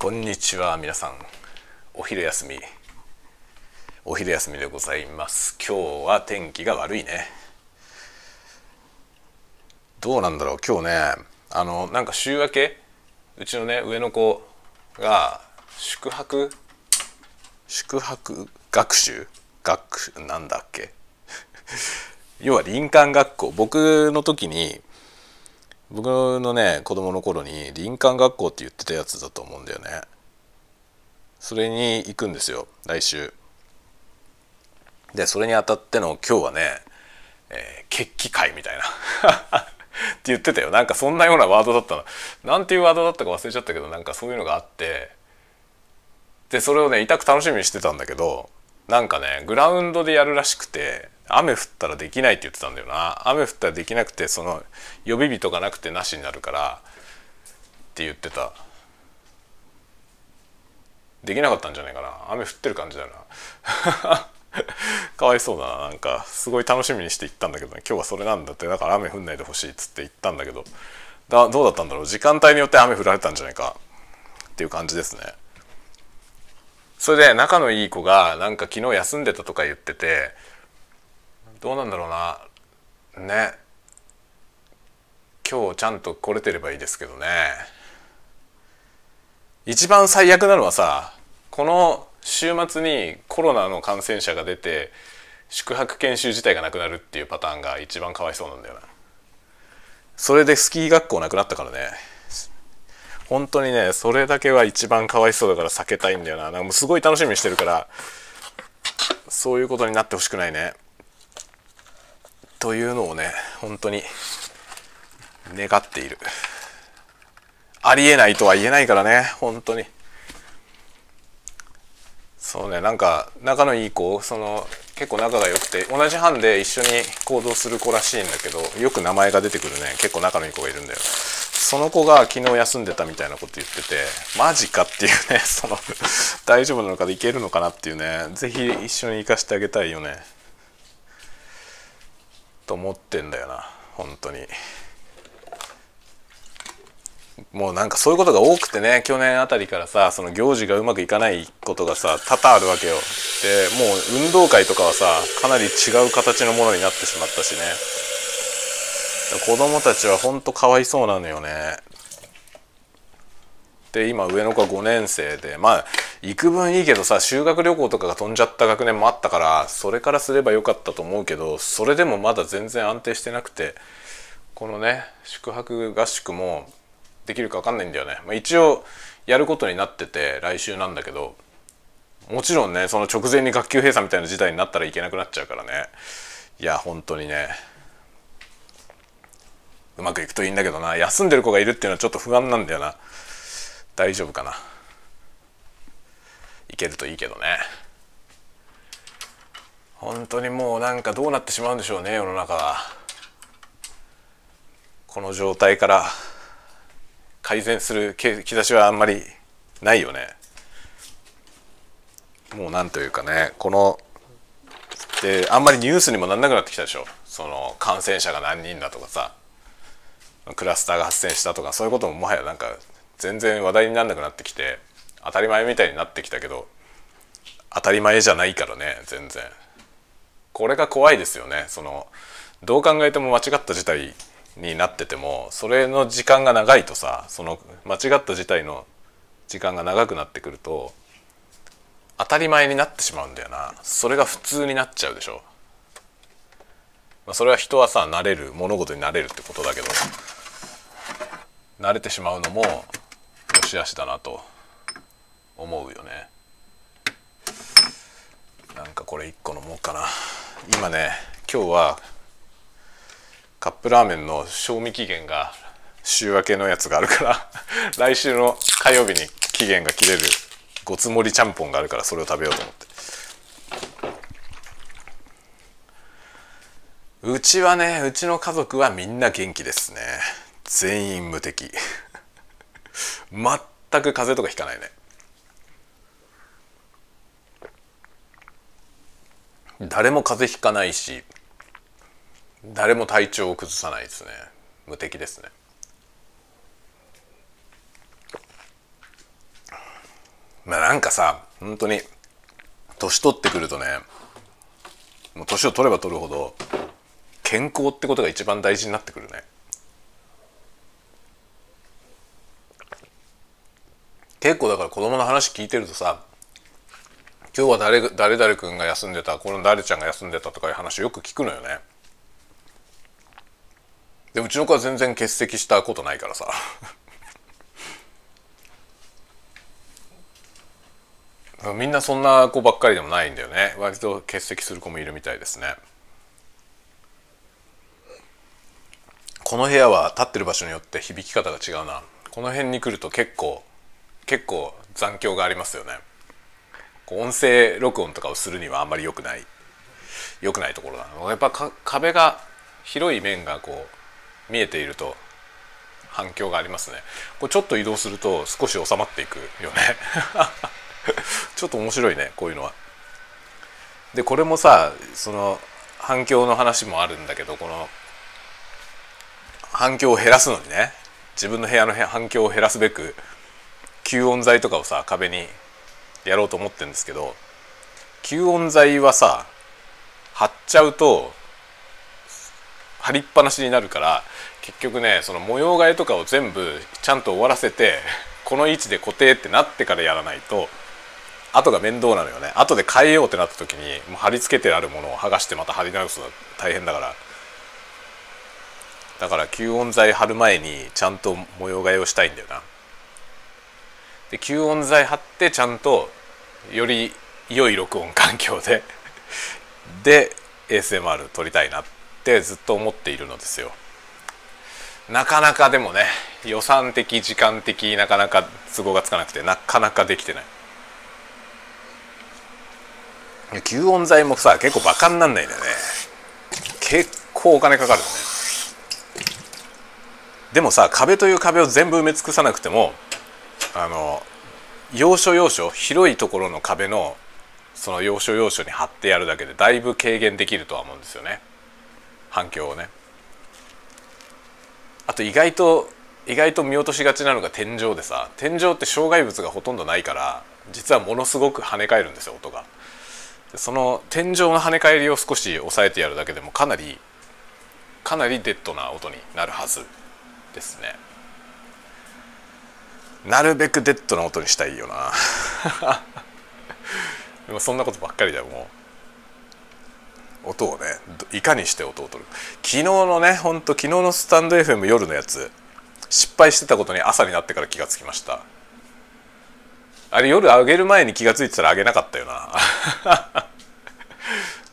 こんにちは皆さん。お昼休み。お昼休みでございます。今日は天気が悪いね。どうなんだろう今日ね。あのなんか週明け？うちのね上の子が宿泊？宿泊学習？学なんだっけ？要は林間学校。僕の時に僕のね子供の頃に林間学校って言ってたやつだと思うんだよね。それに行くんですよ来週。でそれにあたっての今日はね、えー、決起会みたいな。って言ってたよ。なんかそんなようなワードだったの。なんていうワードだったか忘れちゃったけどなんかそういうのがあって。でそれをね痛く楽しみにしてたんだけどなんかねグラウンドでやるらしくて雨降ったらできないって言ってたんだよな。雨降ったらできなくてその予備日とかなくてなしになるからって言ってた。できなかったんじゃないかな。雨降ってる感じだよな。かわいそうだな。なんかすごい楽しみにして行ったんだけどね今日はそれなんだって。だから雨降んないでほしいっつって行ったんだけど。だどうだったんだろう。時間帯によって雨降られたんじゃないかっていう感じですね。それで仲のいい子がなんか昨日休んでたとか言っててどうなんだろうな。ね。今日ちゃんと来れてればいいですけどね。一番最悪なのはさこの週末にコロナの感染者が出て宿泊研修自体がなくなるっていうパターンが一番かわいそうなんだよな。それでスキー学校なくなったからね。本当にねそれだけは一番かわいそうだから避けたいんだよな。なんかもうすごい楽しみにしてるからそういうことになってほしくないね。というのをね本当に願っている。ありえないとは言えないからね本当に。そうねなんか仲のいい子その結構仲が良くて同じ班で一緒に行動する子らしいんだけどよく名前が出てくるね結構仲のいい子がいるんだよ。その子が昨日休んでたみたいなこと言っててマジかっていうね その大丈夫なのかでいけるのかなっていうね。是非一緒に行かしてあげたいよね。と思ってんだよな本当に。もうなんかそういうことが多くてね去年あたりからさその行事がうまくいかないことがさ多々あるわけよ。でもう運動会とかはさかなり違う形のものになってしまったしね。子供たちはほんとかわいそうなのよね。で今上の子は5年生でまあ幾分いいけどさ修学旅行とかが飛んじゃった学年もあったからそれからすればよかったと思うけどそれでもまだ全然安定してなくてこのね宿泊合宿もできるか分かんないんだよね、まあ、一応やることになってて来週なんだけどもちろんねその直前に学級閉鎖みたいな事態になったらいけなくなっちゃうからね。いや本当にねうまくいくといいんだけどな。休んでる子がいるっていうのはちょっと不安なんだよな。大丈夫かな。いけるといいけどね。本当にもうなんかどうなってしまうんでしょうね世の中は。この状態から改善する兆しはあんまりないよね。もうなんというかねこのであんまりニュースにもなんなくなってきたでしょ。その感染者が何人だとかさ。クラスターが発生したとかそういうことももはやなんか全然話題にならなくなってきて当たり前みたいになってきたけど当たり前じゃないからね全然。これが怖いですよね。そのどう考えても間違った事態になっててもそれの時間が長いとさその間違った事態の時間が長くなってくると当たり前になってしまうんだよな。それが普通になっちゃうでしょ、ま、それは人はさ慣れる物事になれるってことだけど慣れてしまうのもよしあしだなと思うよね。なんかこれ1個飲もうかな。今ね今日はカップラーメンの賞味期限が週明けのやつがあるから 来週の火曜日に期限が切れるごつ盛りちゃんぽんがあるからそれを食べようと思って。うちはねうちの家族はみんな元気ですね。全員無敵。全く風邪とかひかないね。誰も風邪ひかないし誰も体調を崩さないですね。無敵ですね。まあなんかさ本当に年取ってくるとねもう年を取れば取るほど健康ってことが一番大事になってくるね。結構だから子供の話聞いてるとさ今日は誰誰々君が休んでたこの誰ちゃんが休んでたとかいう話よく聞くのよね。でうちの子は全然欠席したことないからさ。みんなそんな子ばっかりでもないんだよね。割と欠席する子もいるみたいですね。この部屋は立ってる場所によって響き方が違うな。この辺に来ると結構結構残響がありますよね。音声録音とかをするにはあんまり良くない良くないところなの。やっぱ壁が広い面がこう見えていると反響がありますね。これちょっと移動すると少し収まっていくよね。ちょっと面白いねこういうのは。でこれもさその反響の話もあるんだけどこの反響を減らすのにね自分の部屋の反響を減らすべく吸音材とかをさ壁にやろうと思ってるんですけど吸音材はさ貼っちゃうと貼りっぱなしになるから結局ねその模様替えとかを全部ちゃんと終わらせてこの位置で固定ってなってからやらないと後が面倒なのよね。後で変えようってなった時にもう貼り付けてあるものを剥がしてまた貼り直すのは大変だから。だから吸音材貼る前にちゃんと模様替えをしたいんだよな。で吸音材貼ってちゃんとより良い録音環境で で ASMR 撮りたいなってずっと思っているのですよ。なかなかでもね予算的時間的なかなか都合がつかなくてなかなかできてない。吸音材もさ結構バカになんないんだよね。結構お金かかるよね。でもさ壁という壁を全部埋め尽くさなくてもあの要所要所広いところの壁のその要所要所に貼ってやるだけでだいぶ軽減できるとは思うんですよね。反響をね。あと意外と意外と見落としがちなのが天井でさ天井って障害物がほとんどないから実はものすごく跳ね返るんですよ音が。その天井の跳ね返りを少し抑えてやるだけでもかなりかなりデッドな音になるはずですね。なるべくデッドな音にしたいよな。でもそんなことばっかりだよもう。音をねいかにして音を取る。昨日のねほんと昨日のスタンド FM 夜のやつ失敗してたことに朝になってから気がつきました。あれ夜上げる前に気が付いてたら上げなかったよな。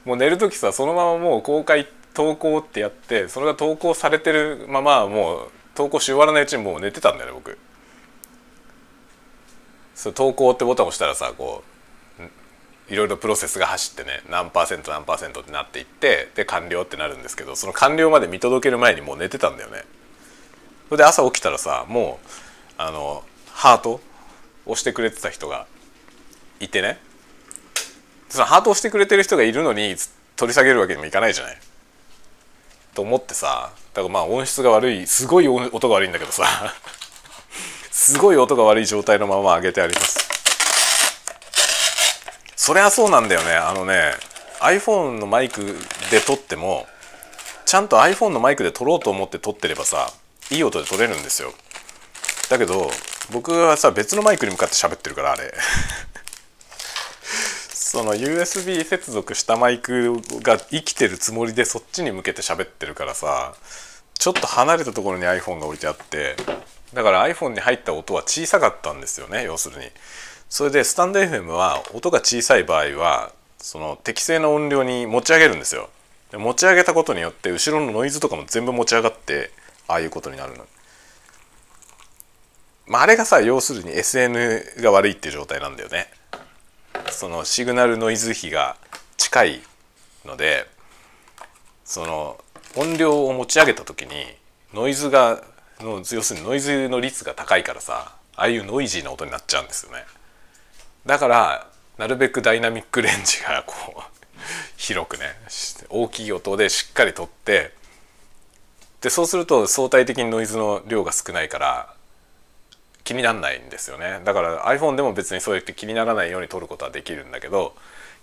もう寝る時さそのままもう公開投稿ってやってそれが投稿されてるままもう投稿し終わらないうちにもう寝てたんだよね僕そ投稿ってボタンを押したらさこういろいろプロセスが走ってね何パーセント何パーセントってなっていってで完了ってなるんですけどその完了まで見届ける前にもう寝てたんだよね。それで朝起きたらさもうあのハート押してくれてた人がいてね。そのハート押してくれてる人がいるのに取り下げるわけにもいかないじゃない。と思ってさだからまあ音質が悪いすごい音が悪いんだけどさ。すごい音が悪い状態のまま上げてあります。そりゃそうなんだよね。あのね iPhone のマイクで撮ってもちゃんと iPhone のマイクで撮ろうと思って撮ってればさいい音で撮れるんですよ。だけど僕はさ別のマイクに向かって喋ってるからあれ。その USB 接続したマイクが生きてるつもりでそっちに向けて喋ってるからさちょっと離れたところに iPhone が置いてあってだから iPhone に入った音は小さかったんですよね要するに。それでスタンド FM は音が小さい場合はその適正な音量に持ち上げるんですよ。で持ち上げたことによって後ろのノイズとかも全部持ち上がってああいうことになるの。まあ、あれがさ要するに SN が悪いっていう状態なんだよね。そのシグナルノイズ比が近いのでその音量を持ち上げた時にノイズがの要するにノイズの率が高いからさああいうノイジーな音になっちゃうんですよね。だからなるべくダイナミックレンジがこう 広くね大きい音でしっかりとってでそうすると相対的にノイズの量が少ないから気にならないんですよね。だから iPhone でも別にそうやって気にならないように撮ることはできるんだけど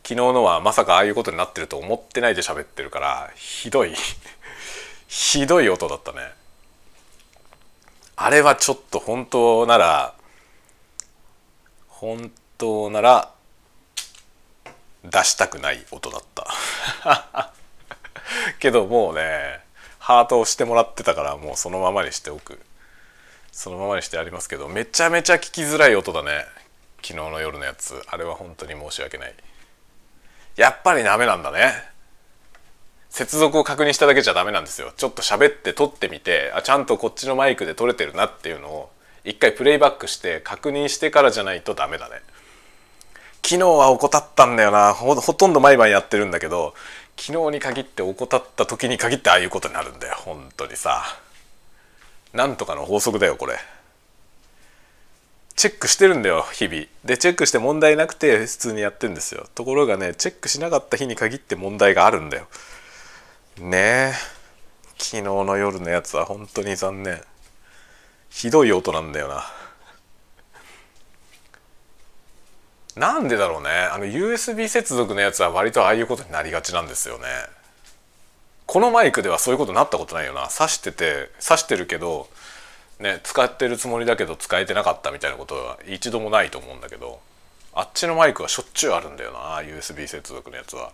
昨日のはまさかああいうことになってると思ってないで喋ってるからひどい ひどい音だったね。あれはちょっと本当なら本当なら出したくない音だった。けどもうねハートをしてもらってたからもうそのままにしておく。そのままにしてありますけどめちゃめちゃ聞きづらい音だね。昨日の夜のやつ。あれは本当に申し訳ない。やっぱりダメなんだね。接続を確認しただけじゃダメなんですよ。ちょっと喋って撮ってみてあちゃんとこっちのマイクで撮れてるなっていうのを一回プレイバックして確認してからじゃないとダメだね。昨日は怠ったんだよな。ほとんど毎晩やってるんだけど昨日に限って怠った時に限ってああいうことになるんだよ。本当にさ。なんとかの法則だよこれ。チェックしてるんだよ日々。でチェックして問題なくて普通にやってんですよ。ところがねチェックしなかった日に限って問題があるんだよ。ねえ。昨日の夜のやつは本当に残念。ひどい音なんだよな。なんでだろうね。あの USB 接続のやつは割とああいうことになりがちなんですよね。このマイクではそういうことになったことないよな。挿してて挿してるけどね使ってるつもりだけど使えてなかったみたいなことは一度もないと思うんだけどあっちのマイクはしょっちゅうあるんだよな USB 接続のやつは。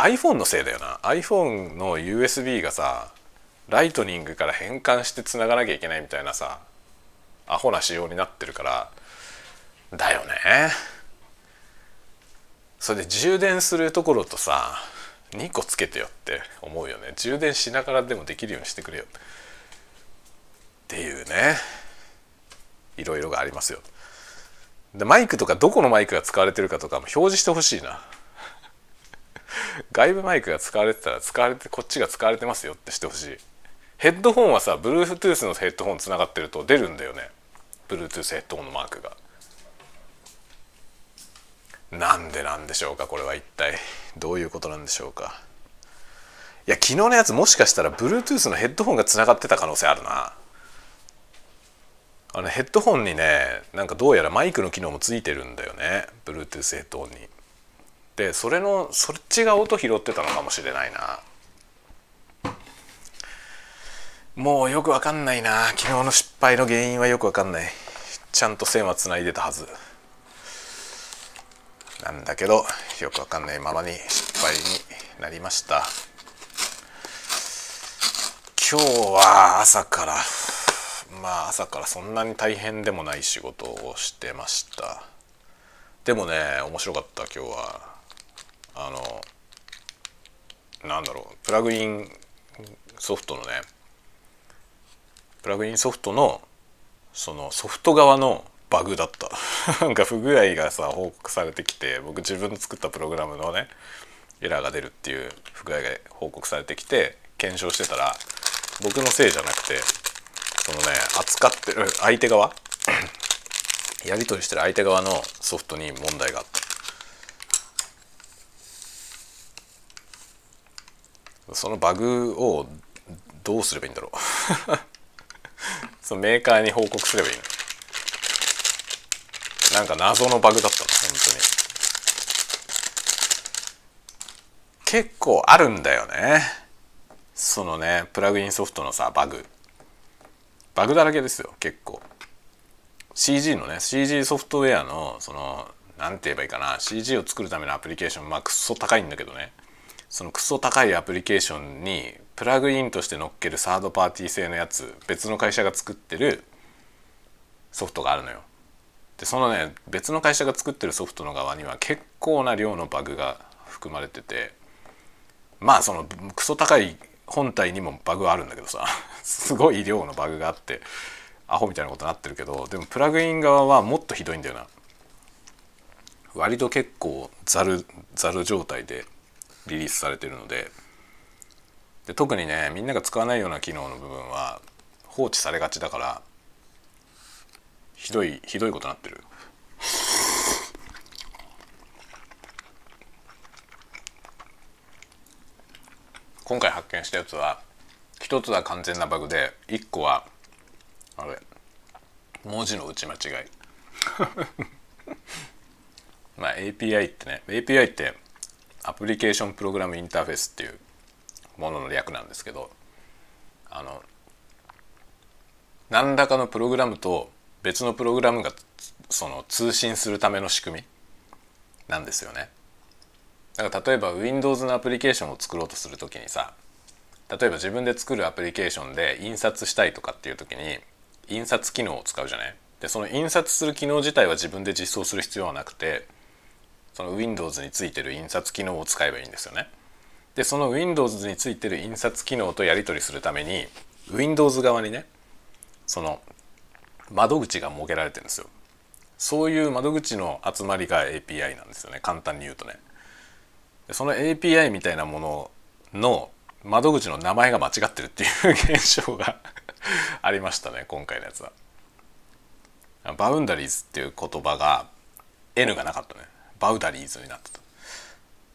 iPhone のせいだよな。iPhone の USB がさライトニングから変換してつながなきゃいけないみたいなさアホな仕様になってるからだよね。それで充電するところとさ2個つけてよって思うよね。充電しながらでもできるようにしてくれよ。っていうね。いろいろがありますよ。でマイクとかどこのマイクが使われてるかとかも表示してほしいな。外部マイクが使われてたら使われてこっちが使われてますよってしてほしい。ヘッドホンはさ Bluetooth のヘッドホンつながってると出るんだよね。Bluetooth ヘッドホンのマークが。なんでなんでしょうかこれは一体。どういうことなんでしょうか。いや昨日のやつもしかしたら Bluetooth のヘッドホンがつながってた可能性あるな。あのヘッドホンにねなんかどうやらマイクの機能もついてるんだよね。Bluetooth ヘッドホンに。でそれのそっちが音拾ってたのかもしれないな。もうよくわかんないな。昨日の失敗の原因はよくわかんない。ちゃんと線はつないでたはず。なんだけどよくわかんないままに失敗になりました。今日は朝からまあ朝からそんなに大変でもない仕事をしてました。でもね面白かった今日は。あのなんだろうプラグインソフトのねプラグインソフトのそのソフト側のバグだった。なんか不具合がさ報告されてきて僕自分の作ったプログラムのねエラーが出るっていう不具合が報告されてきて検証してたら僕のせいじゃなくてそのね扱ってる相手側 やり取りしてる相手側のソフトに問題があった。そのバグをどうすればいいんだろう。そのメーカーに報告すればいいの。なんか謎のバグだったの本当に。結構あるんだよね。そのねプラグインソフトのさバグ。バグだらけですよ結構。CG のね CG ソフトウェアのその何て言えばいいかな。CG を作るためのアプリケーションまあクソ高いんだけどね。そのクソ高いアプリケーションにプラグインとして乗っけるサードパーティー製のやつ別の会社が作ってるソフトがあるのよ。でそのね別の会社が作ってるソフトの側には結構な量のバグが含まれててまあそのクソ高い本体にもバグはあるんだけどさ すごい量のバグがあってアホみたいなことになってるけどでもプラグイン側はもっとひどいんだよな。割と結構ザルザル状態でリリースされてるので。で特にねみんなが使わないような機能の部分は放置されがちだからひどいひどいことになってる。今回発見したやつは一つは完全なバグで一個はあれ文字の打ち間違い。まあ API ってね API ってアプリケーションプログラムインターフェースっていうものの略なんですけどあの何らかのプログラムと別のプログラムがその通信するための仕組みなんですよね。だから例えば Windows のアプリケーションを作ろうとする時にさ例えば自分で作るアプリケーションで印刷したいとかっていう時に印刷機能を使うじゃない？でその印刷する機能自体は自分で実装する必要はなくてその Windows についてる印刷機能を使えばいいんですよね。でその Windows についてる印刷機能とやり取りするために Windows 側にねその窓口が設けられてるんですよ。そういう窓口の集まりが API なんですよね簡単に言うとね。その API みたいなものの窓口の名前が間違ってるっていう現象が ありましたね今回のやつは。バウンダリーズっていう言葉が N がなかったねバウダリーズになったと。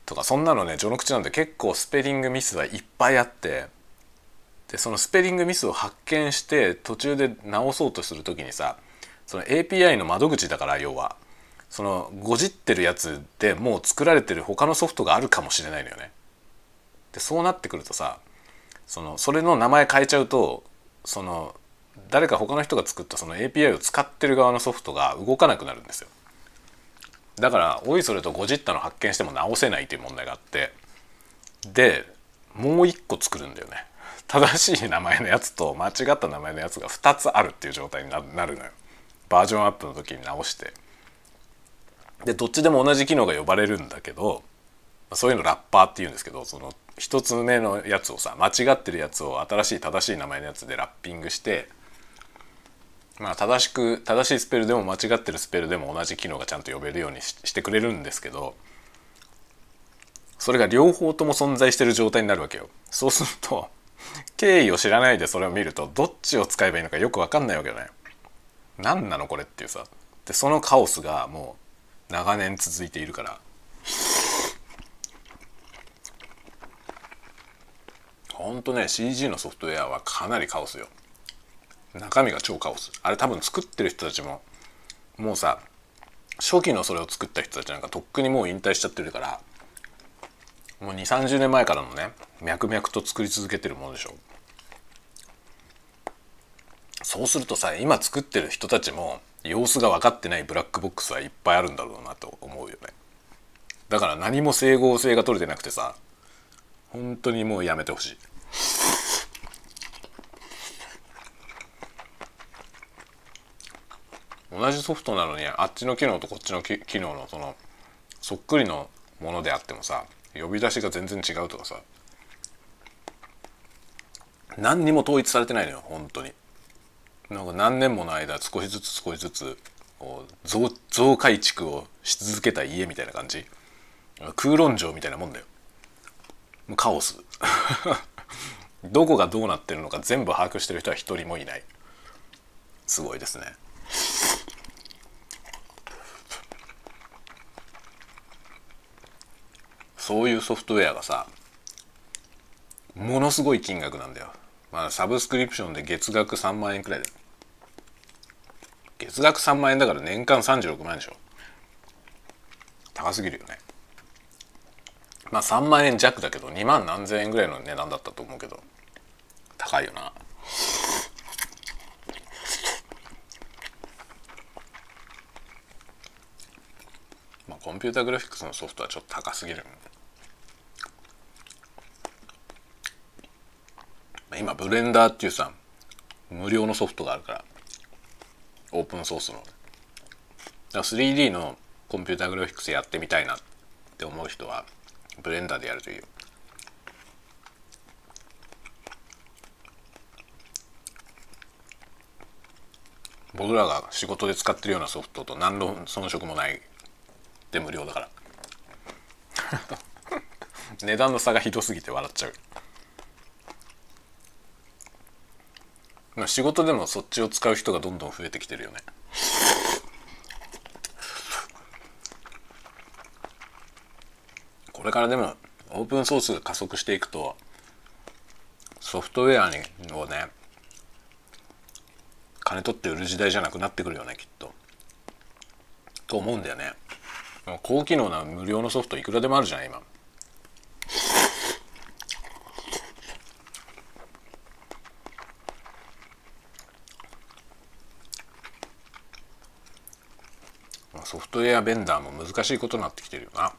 とかそんなのね序の口なんで結構スペリングミスはいっぱいあってでそのスペリングミスを発見して途中で直そうとする時にさその API の窓口だから要はそのごじってるやつでもう作られてる他のソフトがあるかもしれないのよね。でそうなってくるとさそのそれの名前変えちゃうとその誰か他の人が作ったその API を使ってる側のソフトが動かなくなるんですよ。だからおいそれとごじったの発見しても直せないという問題があってでもう一個作るんだよね。正しい名前のやつと間違った名前のやつが2つあるっていう状態になるのよ。バージョンアップの時に直してでどっちでも同じ機能が呼ばれるんだけどそういうのラッパーっていうんですけどその1つ目のやつをさ間違ってるやつを新しい正しい名前のやつでラッピングしてまあ正しく正しいスペルでも間違ってるスペルでも同じ機能がちゃんと呼べるようにしてくれるんですけどそれが両方とも存在してる状態になるわけよ。そうすると経緯を知らないでそれを見るとどっちを使えばいいのかよく分かんないわけよね。何なのこれっていうさでそのカオスがもう長年続いているからほんとね CG のソフトウェアはかなりカオスよ中身が超カオス。あれ多分作ってる人たちももうさ初期のそれを作った人たちなんかとっくにもう引退しちゃってるからもう2 3 0年前からのね脈々と作り続けてるものでしょ。そうするとさ今作ってる人たちも様子が分かってないブラックボックスはいっぱいあるんだろうなと思うよね。だから何も整合性が取れてなくてさ本当にもうやめてほしい。同じソフトなのにあっちの機能とこっちの機能のそのそっくりのものであってもさ呼び出しが全然違うとかさ何にも統一されてないのよ本当に。なんか何年もの間少しずつ少しずつこう増増改築をし続けた家みたいな感じ。空論城みたいなもんだよ。カオス。どこがどうなってるのか全部把握してる人は一人もいない。すごいですね。そういうソフトウェアがさものすごい金額なんだよ。まあサブスクリプションで月額3万円くらいで月額3万円だから年間36万円でしょ。高すぎるよね。まあ3万円弱だけど2万何千円ぐらいの値段だったと思うけど。高いよな。まあコンピュータグラフィックスのソフトはちょっと高すぎる今ブレンダーっていうさ無料のソフトがあるから。オープンソースの。だから 3D のコンピューターグラフィックスやってみたいなって思う人はブレンダーでやるといいよ。僕らが仕事で使ってるようなソフトと何の遜色もない。で無料だから。値段の差がひどすぎて笑っちゃうまあ仕事でもそっちを使う人がどんどん増えてきてるよねこれからでもオープンソースが加速していくとソフトウェアにをね金取って売る時代じゃなくなってくるよねきっと。と思うんだよね。高機能な無料のソフトいくらでもあるじゃん今。ソフトウェアベンダーも難しいことになってきてるよな。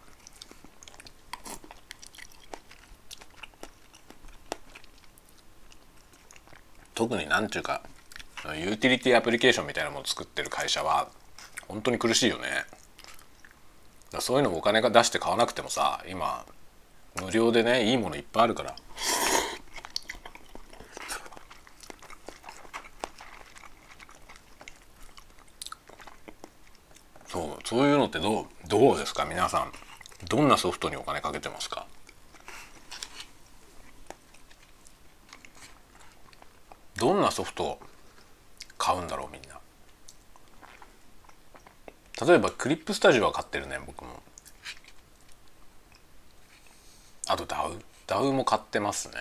特になんていうかユーティリティアプリケーションみたいなものを作ってる会社は本当に苦しいよねそういうのをお金が出して買わなくてもさ今無料でねいいものいっぱいあるからそうそういうのってどうどうですか？皆さんどんなソフトにお金かけてますか？どんなソフトを買うんだろうみんな？例えば Clip Studio は買ってるね僕も。あと DAW DAW も買ってますね。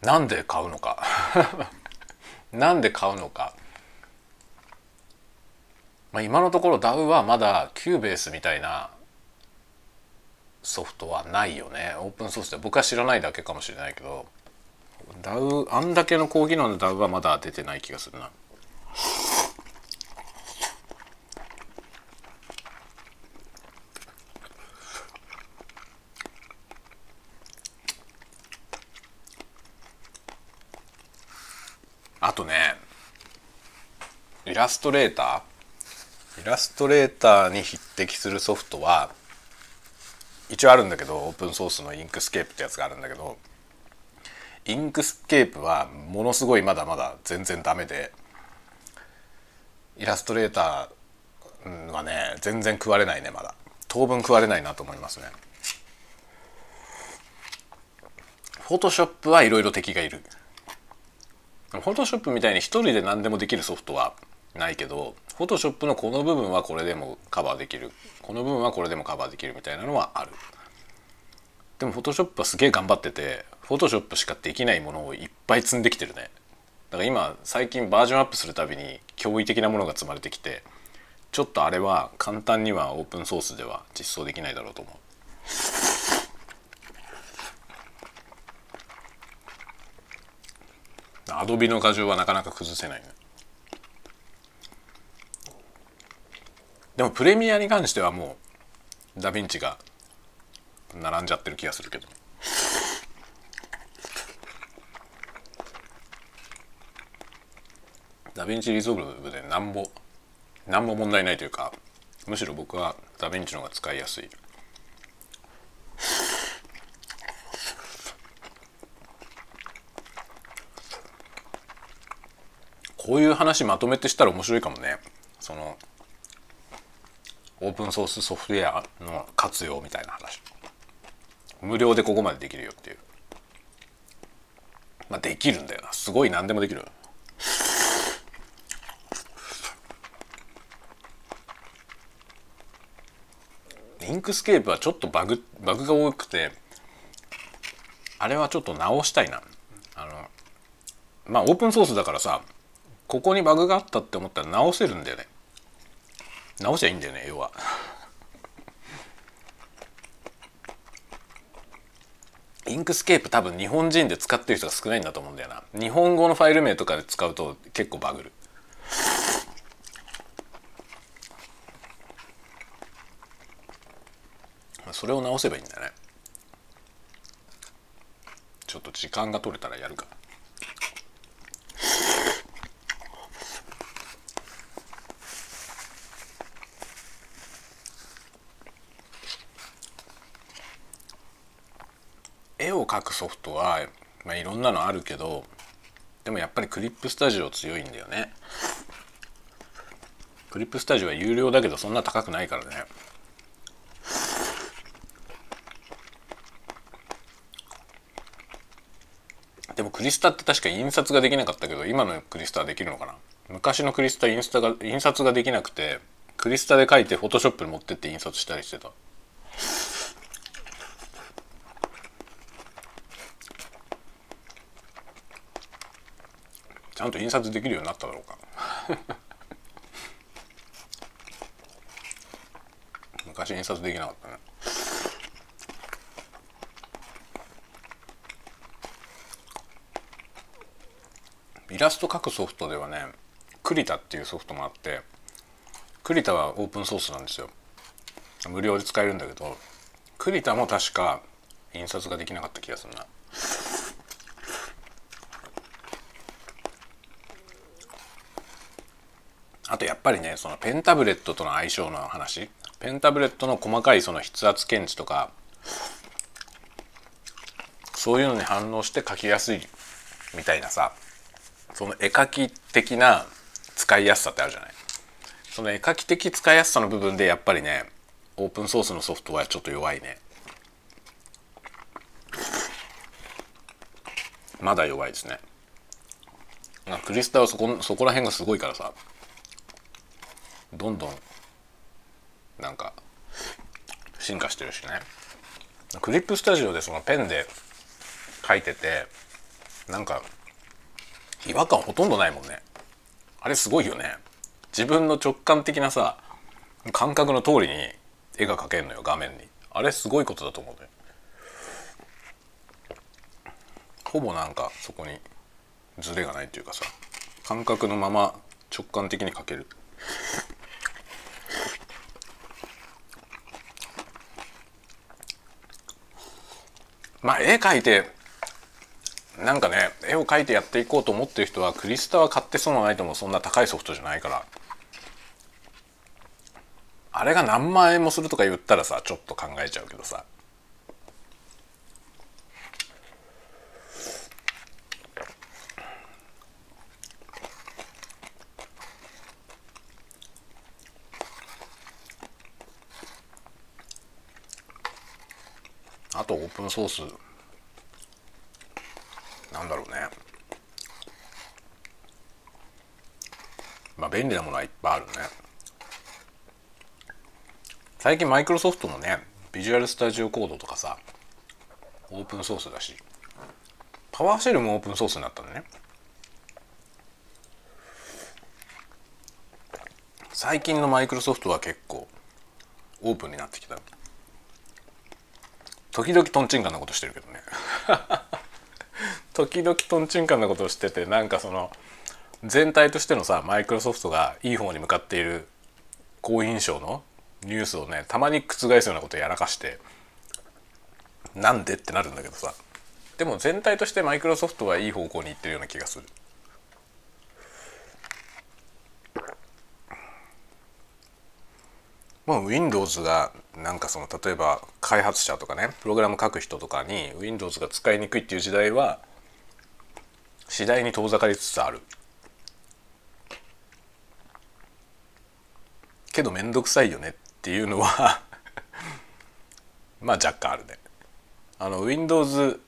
なんで買うのか？なんで買うのか？まあ、今のところ DAW はまだ Cubase みたいなソフトはないよね。オープンソースで僕は知らないだけかもしれないけど DAW あんだけの高機能の DAW はまだ出てない気がするな。あとねイラストレーター？イラストレーターに匹敵するソフトは一応あるんだけどオープンソースの Inkscape ってやつがあるんだけど Inkscape はものすごいまだまだ全然ダメでイラストレーターはね全然食われないねまだ。当分食われないなと思いますね。 Photoshop はいろいろ敵がいる。フォトショップみたいに一人で何でもできるソフトはないけどフォトショップのこの部分はこれでもカバーできる。この部分はこれでもカバーできるみたいなのはある。でもフォトショップはすげえ頑張っててフォトショップしかできないものをいっぱい積んできてるね。だから今最近バージョンアップするたびに驚異的なものが積まれてきてちょっとあれは簡単にはオープンソースでは実装できないだろうと思う。Adobe の牙城はなかなか崩せないね。でもプレミアに関してはもうダヴィンチが並んじゃってる気がするけど。 DaVinci Resolve でなんぼ何も問題ないというかむしろ僕はダヴィンチの方が使いやすい。こういう話まとめてしたら面白いかもね。そのオープンソースソフトウェアの活用みたいな話。無料でここまでできるよっていう。まあできるんだよな。すごい何でもできる。 Inkscape はちょっとバグバグが多くてあれはちょっと直したいな。あのまあオープンソースだからさここにバグがあったって思ったら直せるんだよね。直しゃいいんだよね要は。 Inkscape 多分日本人で使ってる人が少ないんだと思うんだよな。日本語のファイル名とかで使うと結構バグる。それを直せばいいんだね。ちょっと時間が取れたらやるか。絵を描くソフトは、まあ、いろんなのあるけどでもやっぱりクリップスタジオ強いんだよね。クリップスタジオは有料だけどそんな高くないからね。でもクリスタって確か印刷ができなかったけど今のクリスタはできるのかな。昔のクリスタインスタが印刷ができなくてクリスタで書いてフォトショップに持ってって印刷したりしてた。ゃんと印刷できるようになっただろうか。昔印刷できなかったね。イラスト描くソフトではねクリタっていうソフトもあってクリタはオープンソースなんですよ。無料で使えるんだけどクリタも確か印刷ができなかった気がするな。あとやっぱりねそのペンタブレットとの相性の話。ペンタブレットの細かいその筆圧検知とかそういうのに反応して書きやすいみたいなさその絵描き的な使いやすさってあるじゃない。その絵描き的使いやすさの部分でやっぱりねオープンソースのソフトはちょっと弱いね。まだ弱いですね。クリスタはそこそこら辺がすごいからさ。どんどんなんか進化してるしね。クリップスタジオでそのペンで書いててなんか違和感ほとんどないもんね。あれすごいよね。自分の直感的なさ感覚の通りに絵が描けるのよ画面に。あれすごいことだと思うね。ほぼなんかそこにズレがないっていうかさ感覚のまま直感的に描ける。まあ絵描いてなんかね絵を描いてやっていこうと思ってる人はクリスタは買って損はないと思うそんな高いソフトじゃないから。あれが何万円もするとか言ったらさちょっと考えちゃうけどさ。あとオープンソース。なんだろうね。まあ便利なものはいっぱいあるね。最近マイクロソフトのねビジュアルスタジオコードとかさオープンソースだしパワーシェルもオープンソースになったんだね。最近のマイクロソフトは結構オープンになってきた。時々トンチンカンなことしてるけどね 時々トンチンカンなことをしててなんかその全体としてのさマイクロソフトがいい方に向かっている好印象のニュースをねたまに覆すようなことをやらかしてなんでってなるんだけどさでも全体としてマイクロソフトはいい方向にいってるような気がする。まあ、Windows がなんかその例えば開発者とかねプログラム書く人とかに Windows が使いにくいっていう時代は次第に遠ざかりつつある。けど面倒くさいよねっていうのは まあ若干あるね。あの Windows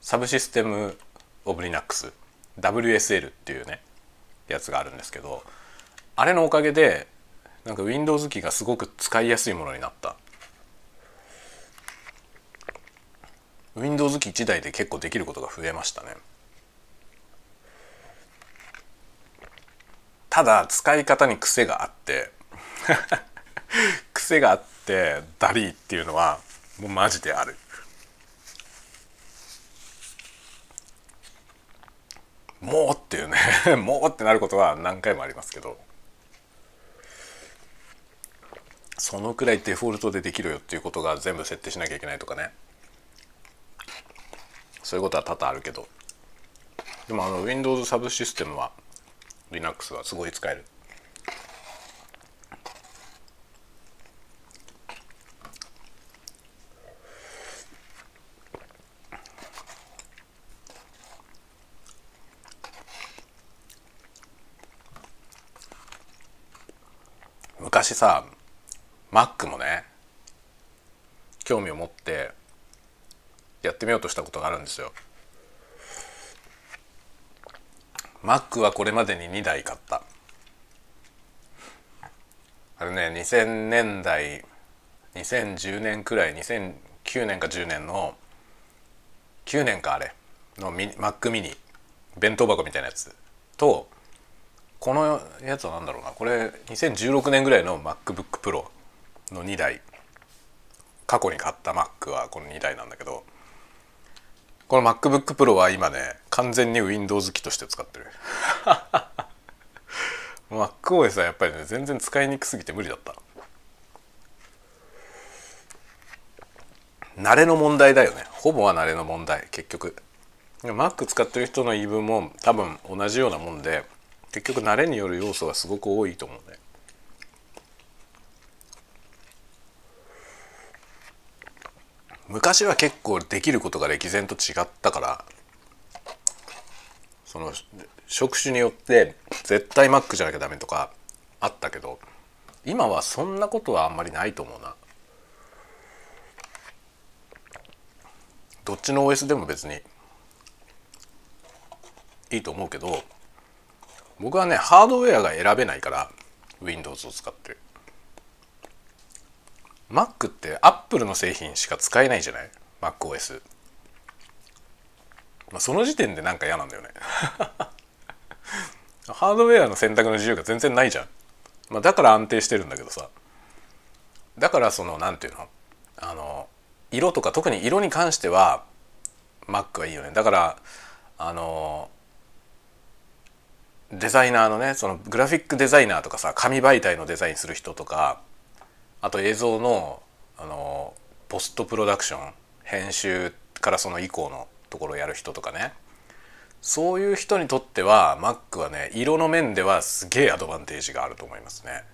サブシステムオブ Linux WSL っていうねやつがあるんですけどあれのおかげでなんか Windows 機がすごく使いやすいものになった。Windows 機1台で結構できることが増えましたね。ただ使い方に癖があって 癖があってダリーっていうのはもうマジである。もうっていうね もうってなることは何回もありますけど。そのくらいデフォルトでできるよっていうことが全部設定しなきゃいけないとかね。そういうことは多々あるけど。でもあの Windows サブシステムは Linux はすごい使える。昔さ Mac もね興味を持ってやってみようとしたことがあるんですよ。Mac はこれまでに2台買った。あれね2000年代2010年くらい2009年か10年の9年かあれのミ Mac mini 弁当箱みたいなやつ。とこのやつは何だろうな。これ2016年ぐらいの MacBookPro の2台。過去に買った Mac はこの2台なんだけどこの MacBookPro は今ね完全に Windows 機として使ってる。MacOS はやっぱりね全然使いにくすぎて無理だった。慣れの問題だよね。ほぼは慣れの問題結局。Mac 使ってる人の言い分も多分同じようなもんで結局慣れによる要素がすごく多いと思うね。昔は結構できることが歴然と違ったからその職種によって絶対 Mac じゃなきゃダメとかあったけど今はそんなことはあんまりないと思うな。どっちの OS でも別にいいと思うけど僕はねハードウェアが選べないから Windows を使って。Mac って Apple の製品しか使えないじゃない？MacOS まあその時点でなんか嫌なんだよね。ハードウェアの選択の自由が全然ないじゃん、まあ、だから安定してるんだけどさ。だからそのなんていうの？あの色とか特に色に関しては Mac はいいよね。だからあのデザイナーのねそのグラフィックデザイナーとかさ紙媒体のデザインする人とかあと映像のあのポストプロダクション編集からその以降のところをやる人とかねそういう人にとっては Mac はね色の面ではすげえアドバンテージがあると思いますね。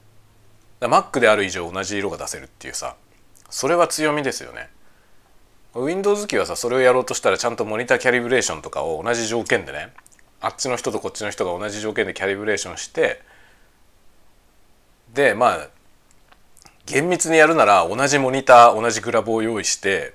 Mac である以上同じ色が出せるっていうさそれは強みですよね。Windows 機はさそれをやろうとしたらちゃんとモニターキャリブレーションとかを同じ条件でねあっちの人とこっちの人が同じ条件でキャリブレーションしてでまあ厳密にやるなら同じモニター同じグラボを用意して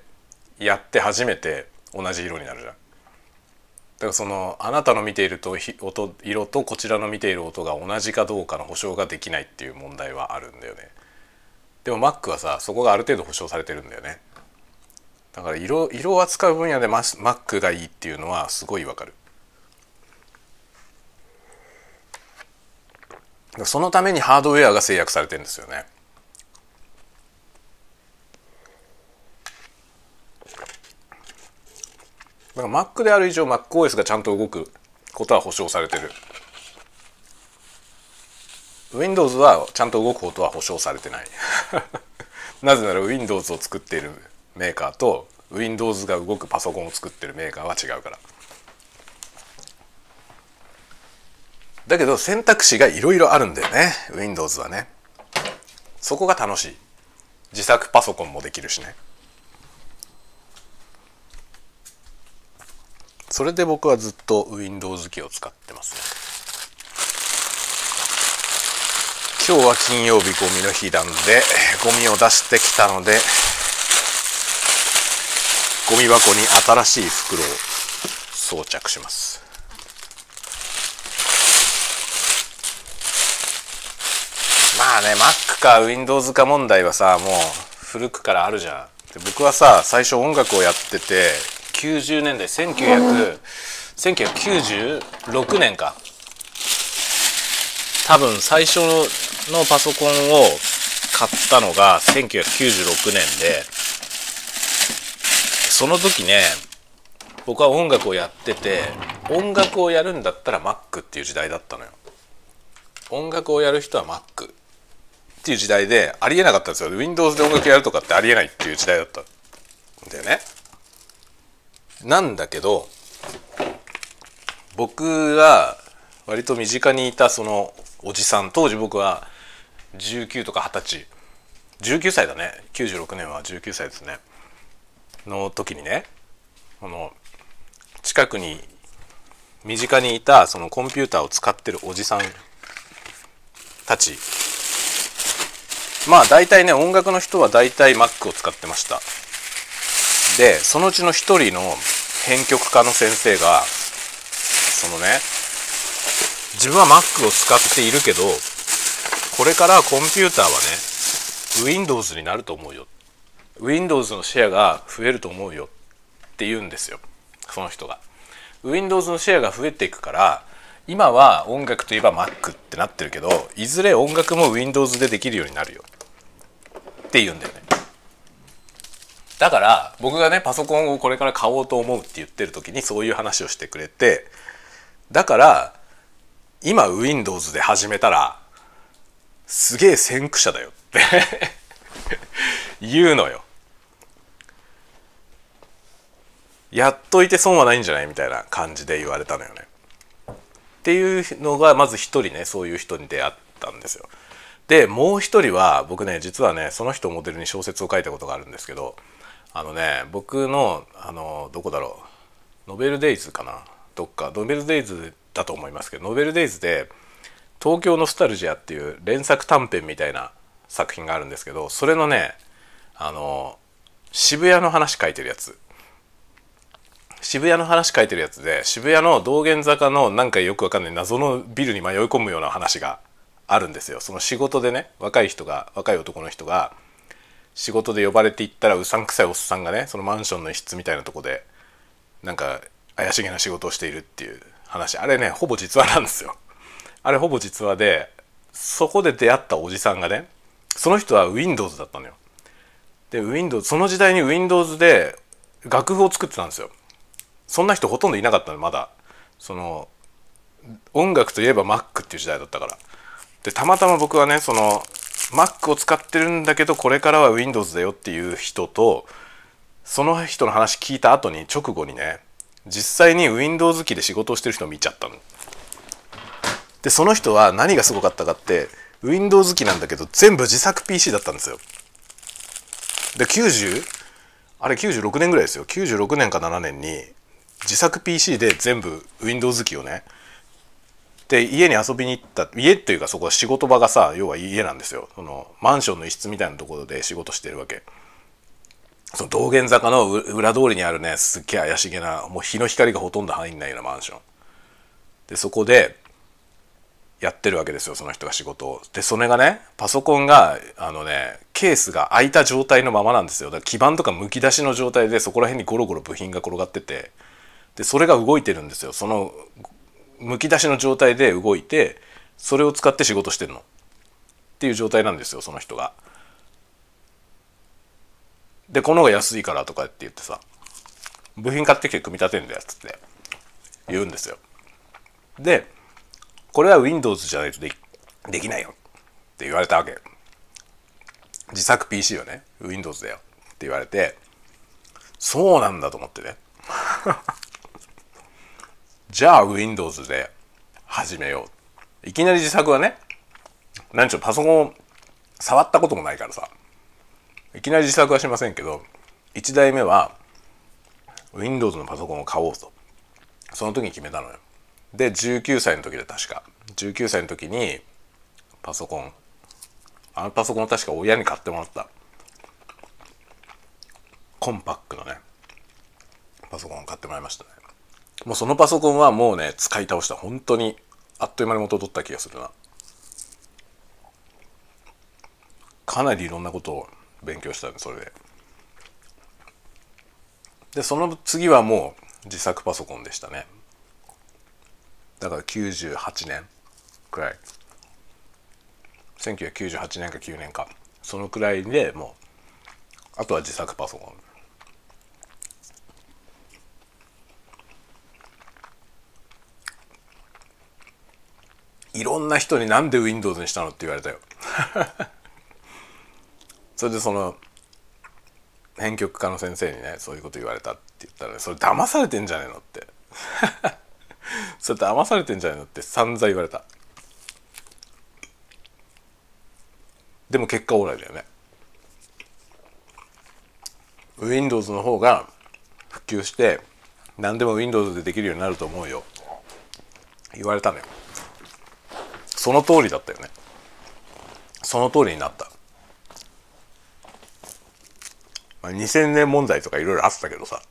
やって初めて同じ色になるじゃん。だからそのあなたの見ていると音色とこちらの見ている音が同じかどうかの保証ができないっていう問題はあるんだよね。でも Mac はさそこがある程度保証されてるんだよね。だから色色を扱う分野で Mac がいいっていうのはすごいわかる。そのためにハードウェアが制約されてるんですよね。だから Mac である以上 MacOS がちゃんと動くことは保証されてる。Windows はちゃんと動くことは保証されてない。なぜなら Windows を作っているメーカーと Windows が動くパソコンを作ってるメーカーは違うから。だけど選択肢がいろいろあるんだよね Windows はね。そこが楽しい。自作パソコンもできるしね。それで僕はずっと Windows 機を使ってますね。今日は金曜日ゴミの日なんでゴミを出してきたのでゴミ箱に新しい袋を装着します。まあね Mac か Windows か問題はさもう古くからあるじゃん。僕はさ最初音楽をやってて90年代1900 1996年か。多分最初のパソコンを買ったのが1996年でその時ね僕は音楽をやってて音楽をやるんだったら Mac っていう時代だったのよ。音楽をやる人は Mac っていう時代でありえなかったんですよ。Windows で音楽やるとかってありえないっていう時代だったんだよね。なんだけど僕が割と身近にいたそのおじさん当時僕は19とか20歳。19歳だね。96年は19歳ですね。の時にねこの近くに身近にいたそのコンピューターを使ってるおじさんたち。まあ大体ね音楽の人は大体 Mac を使ってました。でそのうちの一人の編曲家の先生がそのね自分は Mac を使っているけどこれからコンピューターはね Windows になると思うよ。Windows のシェアが増えると思うよ。って言うんですよ。その人が。Windows のシェアが増えていくから今は音楽といえば Mac ってなってるけどいずれ音楽も Windows でできるようになるよ。って言うんだよね。だから僕がねパソコンをこれから買おうと思うって言ってる時にそういう話をしてくれてだから今 Windows で始めたらすげえ先駆者だよって 言うのよ。やっといて損はないんじゃないみたいな感じで言われたのよね。っていうのがまず一人ねそういう人に出会ったんですよ。でもう一人は僕ね実はねその人をモデルに小説を書いたことがあるんですけどあのね僕のあのどこだろう。ノベルデイズかな。どっか。ノベルデイズだと思いますけどノベルデイズで「東京ノスタルジア」っていう連作短編みたいな作品があるんですけどそれのねあの渋谷の話書いてるやつ。渋谷の話書いてるやつで渋谷の道玄坂のなんかよくわかんない謎のビルに迷い込むような話があるんですよ。その仕事でね若い人が若い男の人が仕事で呼ばれていったらうさんくさいおっさんがねそのマンションの一室みたいなとこでなんか怪しげな仕事をしているっていう話。あれねほぼ実話なんですよ。あれほぼ実話でそこで出会ったおじさんがねその人は Windows だったのよ。で Windows その時代に Windows で楽譜を作ってたんですよ。そんな人ほとんどいなかったのまだ。その音楽といえば Mac っていう時代だったから。でたまたま僕はねその Mac を使ってるんだけどこれからは Windows だよっていう人とその人の話聞いた後に直後にね実際に Windows 機で仕事をしてる人を見ちゃったの。でその人は何がすごかったかって Windows 機なんだけど全部自作 PC だったんですよ。で90あれ96年ぐらいですよ96年か7年に自作 PC で全部 Windows 機をねで家に遊びに行った家っていうかそこは仕事場がさ要は家なんですよ。そのマンションの一室みたいなところで仕事してるわけ。その道玄坂の裏通りにあるねすっげえ怪しげなもう日の光がほとんど入んないようなマンション。でそこでやってるわけですよその人が仕事を。でそれがねパソコンがあのねケースが開いた状態のままなんですよ。だから基板とかむき出しの状態でそこら辺にゴロゴロ部品が転がってて。でそれが動いてるんですよ。そのむき出しの状態で動いてそれを使って仕事してるのっていう状態なんですよその人が。でこの方が安いからとかって言ってさ部品買ってきて組み立てんだよっつって言うんですよ。でこれは Windows じゃないとでできないよって言われたわけ。自作 PC はね Windows だよって言われてそうなんだと思ってねじゃあ Windows で始めよう。いきなり自作はね何ちゅうパソコン触ったこともないからさ。いきなり自作はしませんけど1台目は Windows のパソコンを買おうと。その時に決めたのよ。で19歳の時で確か。19歳の時にパソコンあのパソコンを確か親に買ってもらった。コンパックのねパソコンを買ってもらいましたね。もうそのパソコンはもうね使い倒した。本当にあっという間に元取った気がするな。かなりいろんなことを勉強したんでそれで。でその次はもう自作パソコンでしたね。だから98年くらい。1998年か9年か。そのくらいでもうあとは自作パソコン。いろんな人になんで Windows にしたのって言われたよ。それでその編曲家の先生にねそういうこと言われたって言ったら、ね、それ騙されてんじゃねえのって。それ騙されてんじゃねえのって散々言われた。でも結果オーライだよね。Windows の方が普及して何でも Windows でできるようになると思うよ。言われたのよ。その通りだったよね。その通りになった、まあ、2000年問題とかいろいろあったけどさ。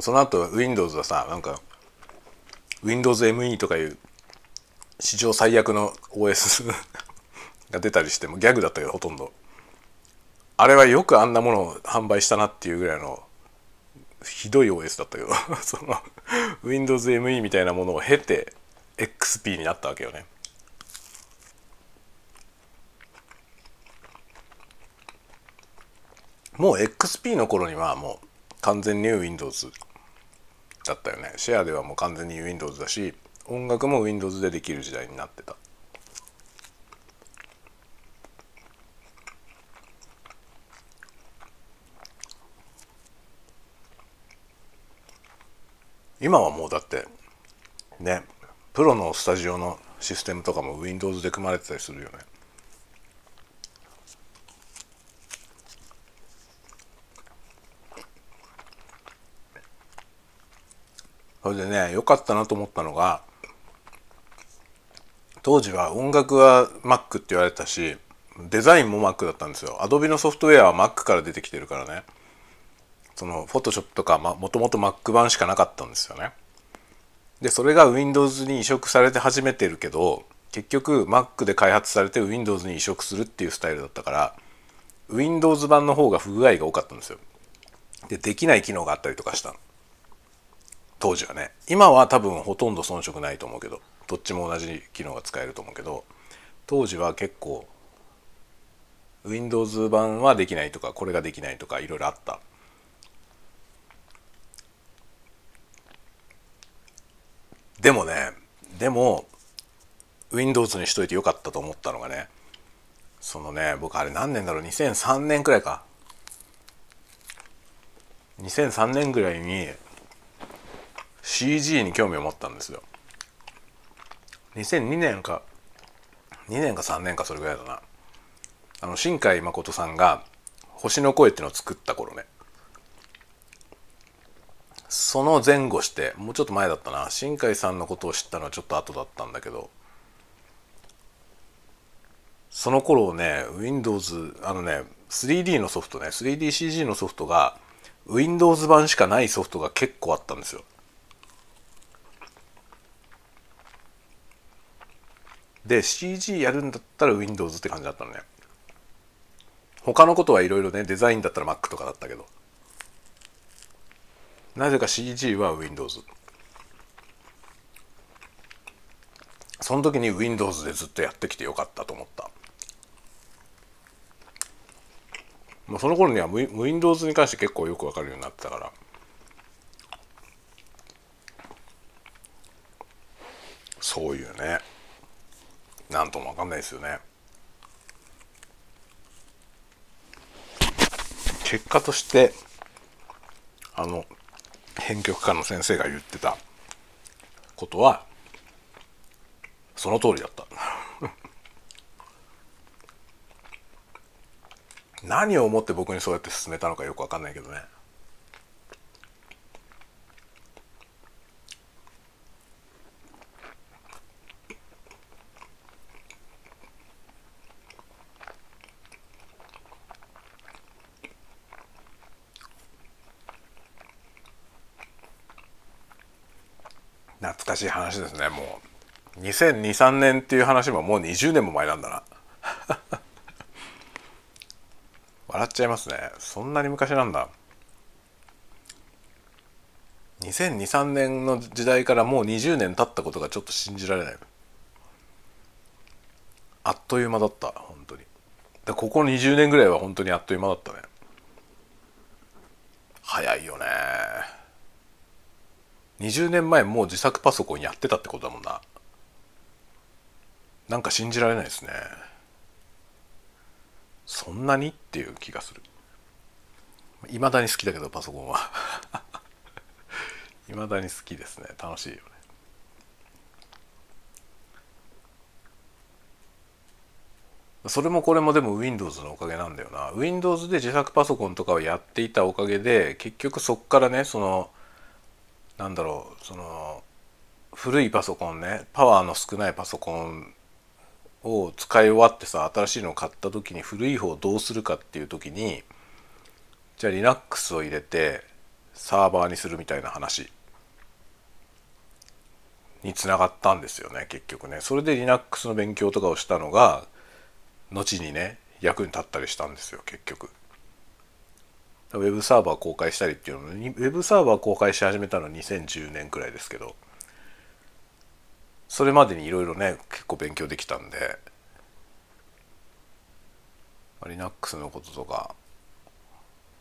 その後 Windows はさなんか WindowsME とかいう史上最悪の OS が出たりしてもギャグだったけどほとんど。あれはよくあんなものを販売したなっていうぐらいのひどい OS だったけど。その WindowsME みたいなものを経て XP になったわけよね。もう XP の頃にはもう完全に Windows だったよね。シェアではもう完全に Windows だし音楽も Windows でできる時代になってた。今はもうだってねプロのスタジオのシステムとかも Windows で組まれてたりするよね。それでね良かったなと思ったのが当時は音楽は Mac って言われたしデザインも Mac だったんですよ。Adobe のソフトウェアは Mac から出てきてるからね。その Photoshop とかもともと Mac 版しかなかったんですよね。でそれが Windows に移植されて始めてるけど結局 Mac で開発されて Windows に移植するっていうスタイルだったから Windows 版の方が不具合が多かったんですよ。でできない機能があったりとかした当時はね。今は多分ほとんど遜色ないと思うけどどっちも同じ機能が使えると思うけど当時は結構 Windows 版はできないとかこれができないとかいろいろあった。でもねでも Windows にしといてよかったと思ったのがねそのね僕あれ何年だろう2003年くらいか。2003年ぐらいに CG に興味を持ったんですよ。2002年か2年か3年かそれぐらいだな。あの新海誠さんが「星の声」っていうのを作った頃ね。その前後してもうちょっと前だったな。新海さんのことを知ったのはちょっと後だったんだけど。その頃ね Windows あのね 3D のソフトね 3DCG のソフトが Windows 版しかないソフトが結構あったんですよ。で CG やるんだったら Windows って感じだったのね。他のことはいろいろねデザインだったら Mac とかだったけど。なぜか CG は Windows その時に Windows でずっとやってきてよかったと思った。もうその頃には Windows に関して結構よくわかるようになってたから。そういうね。なんともわかんないですよね。結果としてあの編曲家の先生が言ってたことはその通りだった。何を思って僕にそうやって進めたのかよく分かんないけどね。懐かしい話ですねもう。2023年っていう話ももう20年も前なんだな。笑っちゃいますね。そんなに昔なんだ。2023年の時代からもう20年経ったことがちょっと信じられない。あっという間だった本当に。でここ20年ぐらいは本当にあっという間だったね早いよね20年前もう自作パソコンやってたってことだもんな。なんか信じられないですね。そんなにっていう気がする。いまだに好きだけどパソコンは。いまだに好きですね。楽しいよね。それもこれもでも Windows のおかげなんだよな。Windows で自作パソコンとかをやっていたおかげで結局そっからねそのなんだろうその古いパソコンねパワーの少ないパソコンを使い終わってさ新しいのを買った時に古い方をどうするかっていう時にじゃあ Linux を入れてサーバーにするみたいな話につながったんですよね結局ね。それで Linux の勉強とかをしたのが後にね役に立ったりしたんですよ結局。ウェブサーバー公開したりっていうのにウェブサーバー公開し始めたのは2010年くらいですけどそれまでにいろいろね結構勉強できたんで Linux のこととか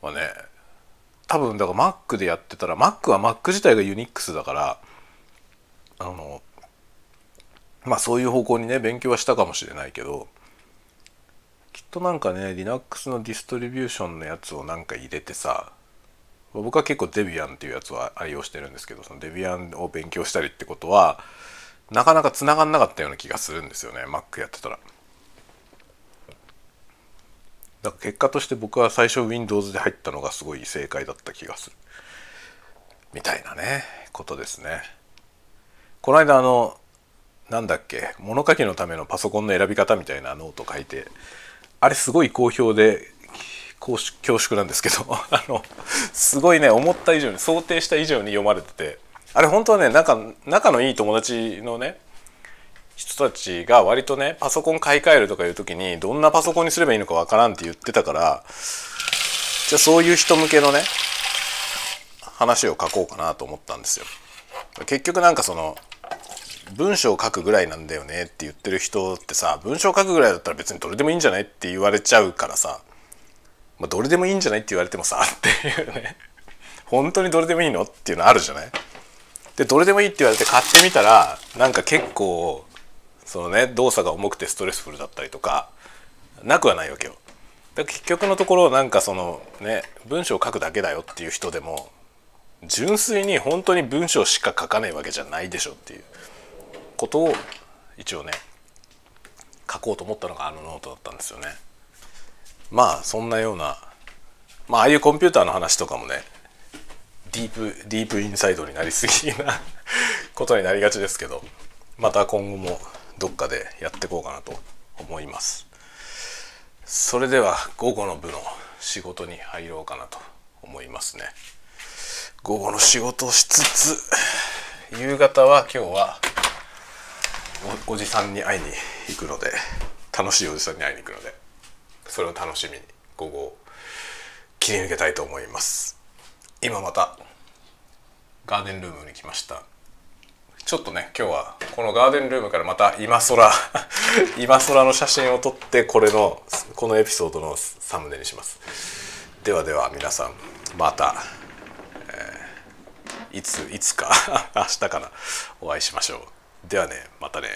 はね多分だから Mac でやってたら Mac は Mac 自体が Unix だからあのまあそういう方向にね勉強はしたかもしれないけどきっとなんかね Linux のディストリビューションのやつをなんか入れてさ僕は結構デビアンっていうやつは愛用してるんですけどそのデビアンを勉強したりってことはなかなか繋がんなかったような気がするんですよね Mac やってたら。だから結果として僕は最初 Windows で入ったのがすごい正解だった気がするみたいなねことですねこの間あのなんだっけ物書きのためのパソコンの選び方みたいなノート書いてあれすごい好評で恐縮なんですけど あのすごいね思った以上に想定した以上に読まれててあれ本当はね仲仲のいい友達のね人たちが割とねパソコン買い替えるとかいう時にどんなパソコンにすればいいのかわからんって言ってたからじゃあそういう人向けのね話を書こうかなと思ったんですよ。結局なんかその文章を書くぐらいなんだよねって言ってる人ってさ文章を書くぐらいだったら別にどれでもいいんじゃないって言われちゃうからさ、まあ、どれでもいいんじゃないって言われてもさっていうね。本当にどれでもいいのっていうのあるじゃない？でどれでもいいって言われて買ってみたらなんか結構そのね動作が重くてストレスフルだったりとかなくはないわけよ。だから結局のところなんかそのね文章を書くだけだよっていう人でも純粋に本当に文章しか書かないわけじゃないでしょっていう。ことを一応ね書こうと思ったのがあのノートだったんですよね。まあそんなようなまあああいうコンピューターの話とかもね deep deep inside になりすぎな ことになりがちですけどまた今後もどっかでやっていこうかなと思いますそれでは午後の部の仕事に入ろうかなと思いますね午後の仕事をしつつ夕方は今日はおじさんに会いに行くので楽しいおじさんに会いに行くのでそれを楽しみに午後切り抜けたいと思います。今またガーデンルームに来ました。ちょっとね今日はこのガーデンルームからまた今空 今空の写真を撮ってこれのこのエピソードのサムネにします。ではでは皆さんまた、えー、いついつか明日かなお会いしましょう。ではねまたね。